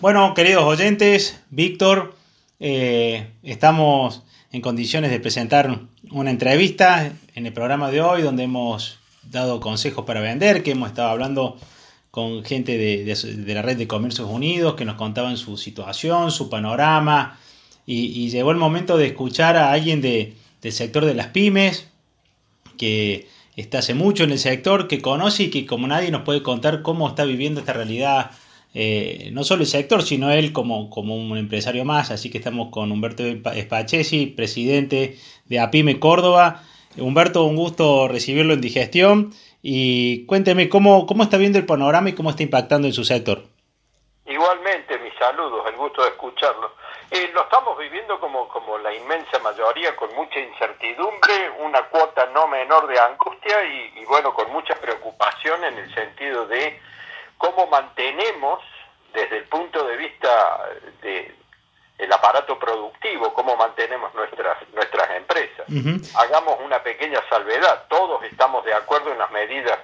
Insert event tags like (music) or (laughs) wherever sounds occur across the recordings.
Bueno, queridos oyentes, Víctor, eh, estamos en condiciones de presentar una entrevista en el programa de hoy donde hemos dado consejos para vender, que hemos estado hablando con gente de, la red de Comercios Unidos que nos contaban su situación, su panorama, y, llegó el momento de escuchar a alguien del sector de las pymes, que está hace mucho en el sector, que conoce y que como nadie nos puede contar cómo está viviendo esta realidad, eh, no solo el sector, sino él como, como un empresario más. Así que estamos con Humberto Spachesi, presidente de APIME Córdoba. Humberto, un gusto recibirlo en digestión y cuénteme cómo, cómo está viendo el panorama y cómo está impactando en su sector. Igualmente, mis saludos, el gusto de escucharlo. Eh, lo estamos viviendo como, como la inmensa mayoría, con mucha incertidumbre, una cuota no menor de angustia y, y bueno, con mucha preocupación en el sentido de cómo mantenemos desde el punto de vista de, el aparato productivo, cómo mantenemos nuestras, nuestras empresas. Hagamos una pequeña salvedad, todos estamos de acuerdo en las medidas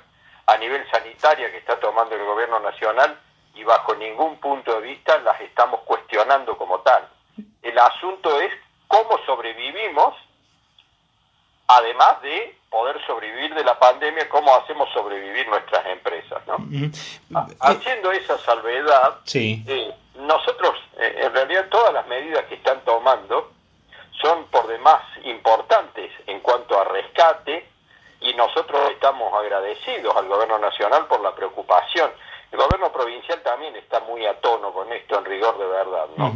a nivel sanitaria que está tomando el gobierno nacional y bajo ningún punto de vista las estamos cuestionando como tal. El asunto es cómo sobrevivimos, además de poder sobrevivir de la pandemia, cómo hacemos sobrevivir nuestras empresas. ¿no? Haciendo esa salvedad, sí. Eh, nosotros, eh, en realidad, todas las medidas que están tomando son por demás importantes en cuanto a rescate y nosotros estamos agradecidos al gobierno nacional por la preocupación. El gobierno provincial también está muy a tono con esto en rigor de verdad, ¿no?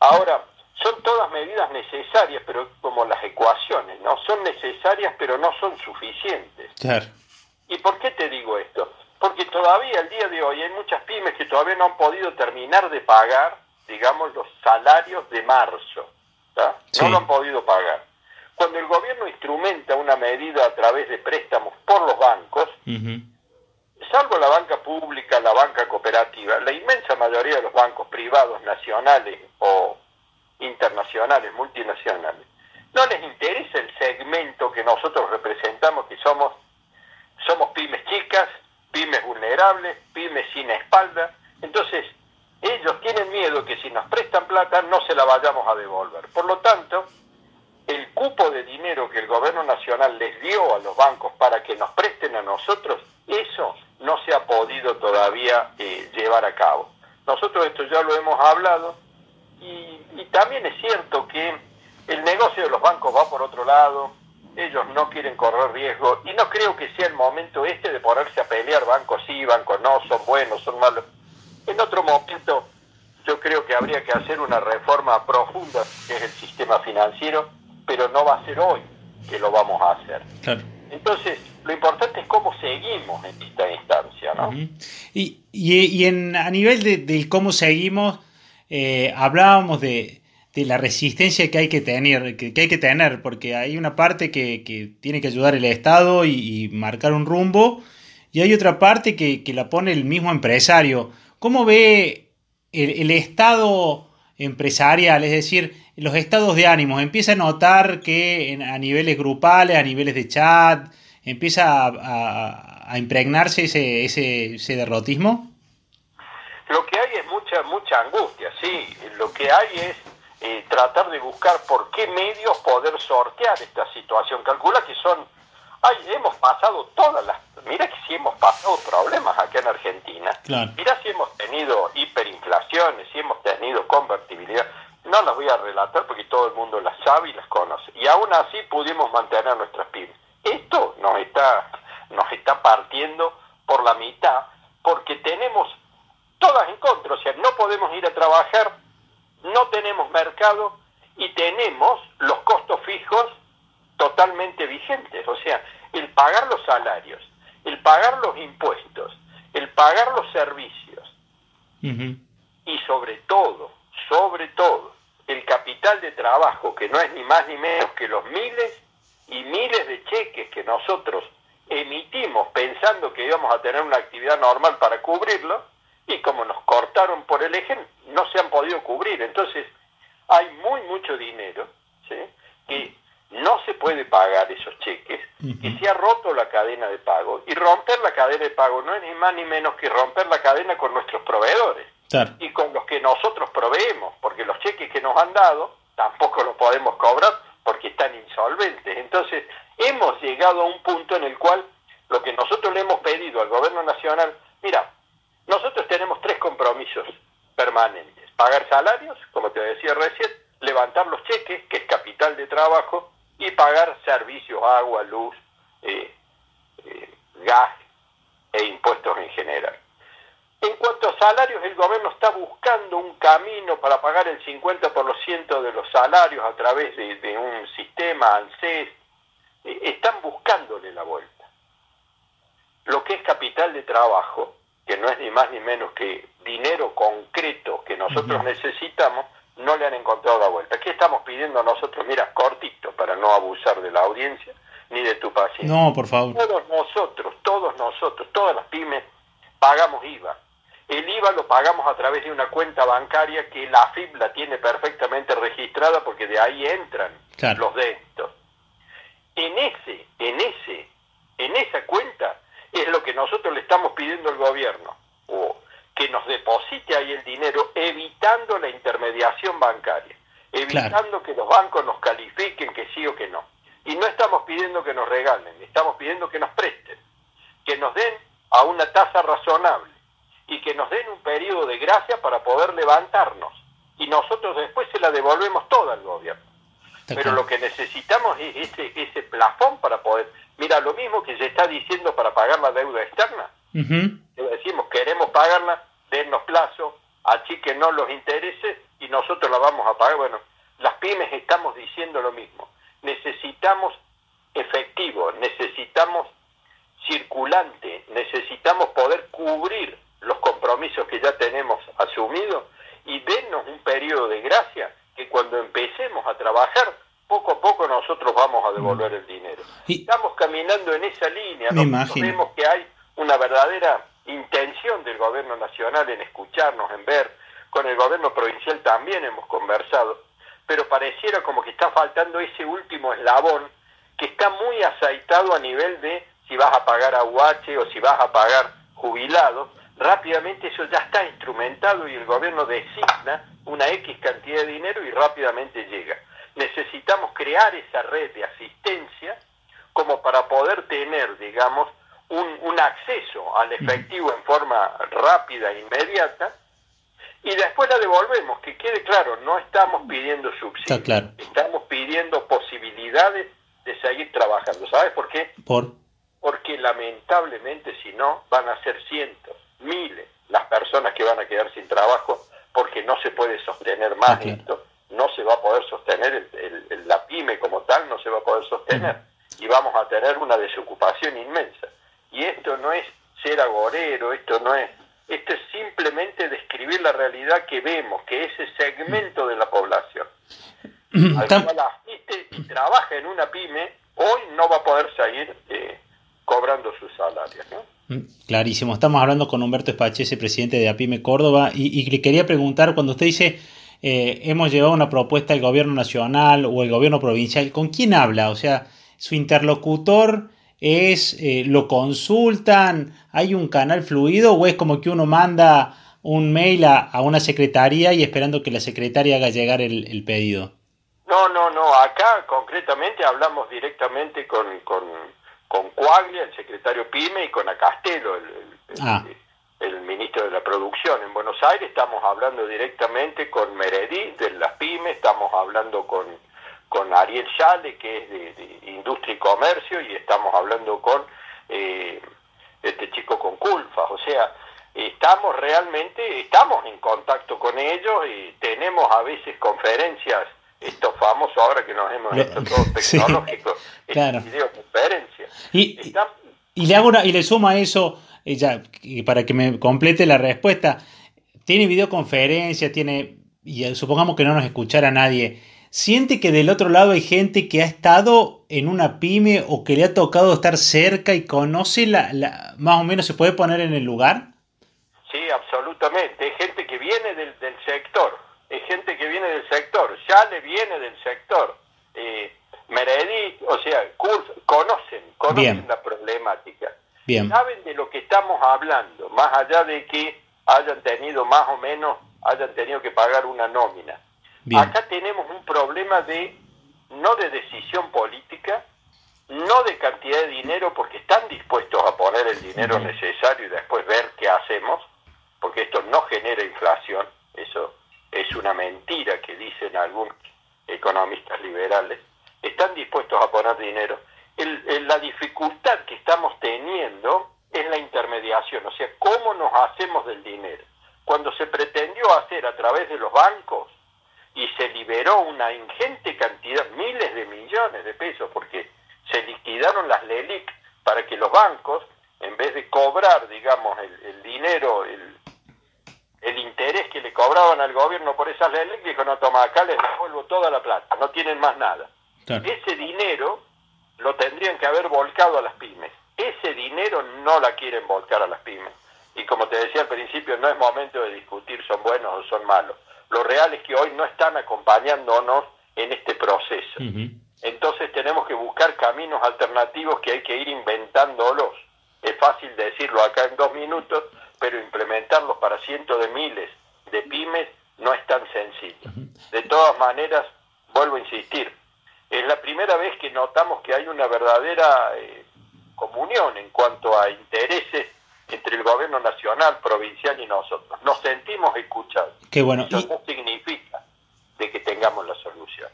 Ahora, son todas medidas necesarias, pero como las ecuaciones, ¿no? Son necesarias, pero no son suficientes. ¿Y por qué te digo esto? porque todavía el día de hoy hay muchas pymes que todavía no han podido terminar de pagar, digamos, los salarios de marzo. No lo han podido pagar. Cuando el gobierno instrumenta una medida a través de préstamos por los bancos, salvo la banca pública, la banca cooperativa, la inmensa mayoría de los bancos privados, nacionales o internacionales, multinacionales, no les interesa el segmento que nosotros representamos, que somos, somos pymes chicas, pymes vulnerables, pymes sin espalda. Entonces, ellos tienen miedo que si nos prestan plata no se la vayamos a devolver. Por lo tanto, el cupo de dinero que el gobierno nacional les dio a los bancos para que nos presten a nosotros, eso no se ha podido todavía eh, llevar a cabo. Nosotros esto ya lo hemos hablado también es cierto que el negocio de los bancos va por otro lado, ellos no quieren correr riesgo y no creo que sea el momento este de ponerse a pelear bancos sí, bancos no, son buenos, son malos. En otro momento yo creo que habría que hacer una reforma profunda que es el sistema financiero, pero no va a ser hoy que lo vamos a hacer. Entonces, lo importante es cómo seguimos en esta instancia, ¿no? y, y, en, a nivel de, cómo seguimos, eh, hablábamos de, de la resistencia que hay que tener, que, hay que tener, porque hay una parte que, tiene que ayudar el Estado y, marcar un rumbo, y hay otra parte que, la pone el mismo empresario. ¿Cómo ve el, Estado empresarial, es decir, los estados de ánimos? ¿Empieza a notar que a niveles grupales, a niveles de chat, empieza a, impregnarse ese, ese, ese derrotismo? Lo que hay es mucha, mucha angustia, sí. Lo que hay es eh, tratar de buscar por qué medios poder sortear esta situación. Calcula que son, ay, hemos pasado todas las, mira que si hemos pasado problemas acá en Argentina, mira si hemos tenido hiperinflaciones, si hemos tenido convertibilidad, no las voy a relatar porque todo el mundo las sabe y las conoce, y aún así pudimos mantener nuestras pymes. Esto nos está, nos está partiendo por la mitad porque tenemos todas en contra, o sea, no podemos ir a trabajar no tenemos mercado y tenemos los costos fijos totalmente vigentes. O sea, el pagar los salarios, el pagar los impuestos, el pagar los servicios y sobre todo, sobre todo, el capital de trabajo, que no es ni más ni menos que los miles y miles de cheques que nosotros emitimos pensando que íbamos a tener una actividad normal para cubrirlo, y como nos cortaron por el eje, no se han podido cubrir. Entonces, hay muy mucho dinero ¿sí? que no se puede pagar esos cheques, que se ha roto la cadena de pago. Y romper la cadena de pago no es ni más ni menos que romper la cadena con nuestros proveedores y con los que nosotros proveemos, porque los cheques que nos han dado tampoco los podemos cobrar porque están insolventes. Entonces, hemos llegado a un punto en el cual lo que nosotros le hemos pedido al gobierno nacional, mira, nosotros tenemos tres compromisos permanentes. Pagar salarios, como te decía recién, levantar los cheques, que es capital de trabajo, y pagar servicios, agua, luz, eh, eh, gas e impuestos en general. En cuanto a salarios, el gobierno está buscando un camino para pagar el 50% de los salarios a través de, un sistema ANSES. Eh, están buscándole la vuelta. Lo que es capital de trabajo, que no es ni más ni menos que dinero concreto que nosotros necesitamos, no le han encontrado la vuelta. ¿Qué estamos pidiendo nosotros? Mira, cortito, para no abusar de la audiencia ni de tu paciente. No, por favor. Todos nosotros, todos nosotros, todas las pymes, pagamos IVA el IVA lo pagamos a través de una cuenta bancaria que la AFIP la tiene perfectamente registrada porque de ahí entran los débitos. En ese, en ese, en esa cuenta es lo que nosotros le estamos pidiendo al gobierno, o que nos deposite ahí el dinero evitando la intermediación bancaria, evitando que los bancos nos califiquen que sí o que no. Y no estamos pidiendo que nos regalen, estamos pidiendo que nos presten, que nos den a una tasa razonable y que nos den un periodo de gracia para poder levantarnos. Y nosotros después se la devolvemos toda al gobierno. Pero lo que necesitamos es ese, ese plafón para poder... Mira, lo mismo que se está diciendo para pagar la deuda externa. Decimos, queremos pagarla, dennos plazo, no los intereses y nosotros la vamos a pagar. Bueno, las pymes estamos diciendo lo mismo. Necesitamos efectivo, necesitamos circulante, necesitamos poder cubrir los compromisos que ya tenemos asumidos y denos un periodo de gracia que cuando empecemos a trabajar, poco a poco nosotros vamos a devolver el dinero. Estamos caminando en esa línea, vemos que hay una verdadera intención del gobierno nacional en escucharnos, en ver, con el gobierno provincial también hemos conversado, pero pareciera como que está faltando ese último eslabón que está muy aceitado a nivel de si vas a pagar a UH o si vas a pagar jubilados, rápidamente eso ya está instrumentado y el gobierno designa una X cantidad de dinero y rápidamente llega. Necesitamos crear esa red de asistencia como para poder tener, digamos, un, un acceso al efectivo en forma rápida e inmediata y después la devolvemos, que quede claro, no estamos pidiendo subsidios, estamos pidiendo posibilidades de seguir trabajando. ¿Sabes por qué? Por porque lamentablemente si no van a ser cientos, miles las personas que van a quedar sin trabajo porque no se puede sostener más esto, no se va a poder sostener, el, la pyme como tal no se va a poder sostener y vamos a tener una desocupación inmensa. Y esto no es ser agorero, esto no es, esto es simplemente describir la realidad que vemos, que ese segmento de la población (clears throat) al cual asiste y trabaja en una pyme, hoy no va a poder seguir eh, cobrando sus salarios. ¿no? Mm, clarísimo, estamos hablando con Humberto Espachese, presidente de APIME Córdoba, y, le quería preguntar, cuando usted dice eh, hemos llevado una propuesta al gobierno nacional o el gobierno provincial, ¿con quién habla? O sea, su interlocutor es, eh, lo consultan, hay un canal fluido o es como que uno manda un mail a, una secretaría y esperando que la secretaria haga llegar el, el, pedido? No, no, no, acá concretamente hablamos directamente con, con con Coaglia, el secretario PYME, y con Acastelo, ah. el, ministro de la Producción. En Buenos Aires estamos hablando directamente con Meredith de las PYME, estamos hablando con, con Ariel Chale, que es de, Industria y Comercio, y estamos hablando con eh, este chico con Culfas. O sea, estamos realmente, estamos en contacto con ellos y tenemos a veces conferencias esto famoso ahora que nos hemos hecho todo (laughs) tecnológico, claro. videoconferencia. Y, y, le hago y le suma a eso, eh, ya, para que me complete la respuesta, tiene videoconferencia, tiene, y eh, supongamos que no nos escuchara nadie, ¿siente que del otro lado hay gente que ha estado en una pyme o que le ha tocado estar cerca y conoce la, la más o menos se puede poner en el lugar? Sí, absolutamente. Hay gente que viene del, del sector es gente que viene del sector, ya le viene del sector. Eh, Meredith, o sea, conocen, conocen la problemática. Saben de lo que estamos hablando, más allá de que hayan tenido más o menos hayan tenido que pagar una nómina. Acá tenemos un problema de no de decisión política, no de cantidad de dinero, porque están dispuestos a poner el dinero necesario y después ver qué hacemos, porque esto no genera inflación, eso es una mentira que dicen algunos economistas liberales, están dispuestos a poner dinero. la dificultad que estamos teniendo es la intermediación, o sea, cómo nos hacemos del dinero. Cuando se pretendió hacer a través de los bancos se liberó una ingente cantidad, miles de millones de pesos, porque se liquidaron las LELIC para que los bancos, en vez de cobrar, digamos, el, dinero, el, el interés que le cobraban al gobierno por esas LELIC, dijo, no, toma, acá les devuelvo toda la plata, no tienen más nada. Ese dinero lo tendrían que haber volcado a las pymes. Ese dinero no la quieren volcar a las pymes. Y como te decía al principio, no es momento de discutir son buenos o son malos. Lo real es que hoy no están acompañándonos en este proceso. Entonces tenemos que buscar caminos alternativos que hay que ir inventándolos. Es fácil decirlo acá en dos minutos, pero implementarlos para cientos de miles de pymes no es tan sencillo. De todas maneras, vuelvo a insistir, es la primera vez que notamos que hay una verdadera eh, comunión en cuanto a intereses entre el gobierno nacional, provincial y nosotros. Nos sentimos escuchados. Qué bueno. Eso no significa de que tengamos la solución.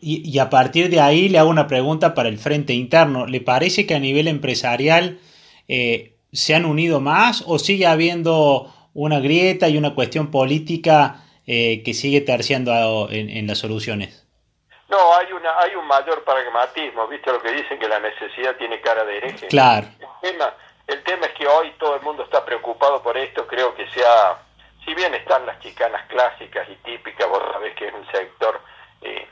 Y, a partir de ahí le hago una pregunta para el frente interno. ¿Le parece que a nivel empresarial eh, se han unido más o sigue habiendo una grieta y una cuestión política eh, que sigue terciando en las soluciones? No, hay una hay un mayor pragmatismo, ¿viste lo que dicen que la necesidad tiene cara de hereje? Claro. El tema, el tema es que hoy todo el mundo está preocupado por esto, creo que sea, si bien están las chicanas clásicas y típicas, vos sabés que es un sector eh,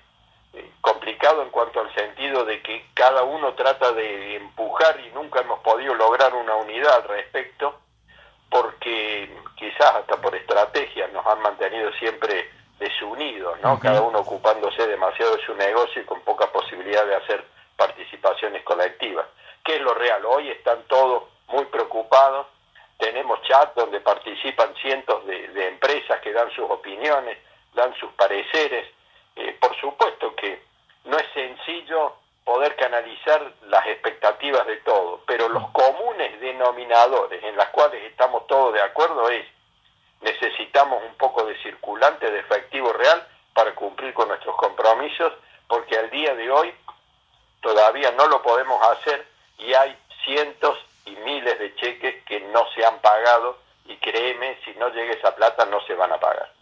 eh, complicado en cuanto al sentido de que cada uno trata de empujar y nunca hemos podido lograr una unidad al respecto, porque quizás hasta por estrategia nos han mantenido siempre desunidos, ¿no? Cada uno ocupándose demasiado de su negocio y con poca posibilidad de hacer participaciones colectivas. ¿Qué es lo real? Hoy están todos muy preocupados, tenemos chat donde participan cientos de, empresas que dan sus opiniones, dan sus pareceres. Eh, por supuesto que no es sencillo poder canalizar las expectativas de todos, pero los comunes denominadores en los cuales estamos todos de acuerdo es necesitamos un poco de circulante, de efectivo real para cumplir con nuestros compromisos, porque al día de hoy todavía no lo podemos hacer y hay cientos y miles de cheques que no se han pagado y créeme, si no llega esa plata no se van a pagar.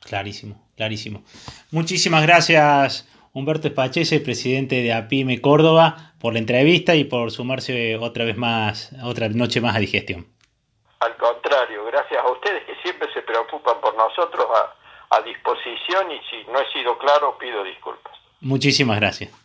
Clarísimo, clarísimo. Muchísimas gracias Humberto Espachese, presidente de APIME Córdoba, por la entrevista y por sumarse otra vez más, otra noche más a digestión. Al contrario, gracias a ustedes que siempre se preocupan por nosotros a, a disposición y si no he sido claro pido disculpas. Muchísimas gracias.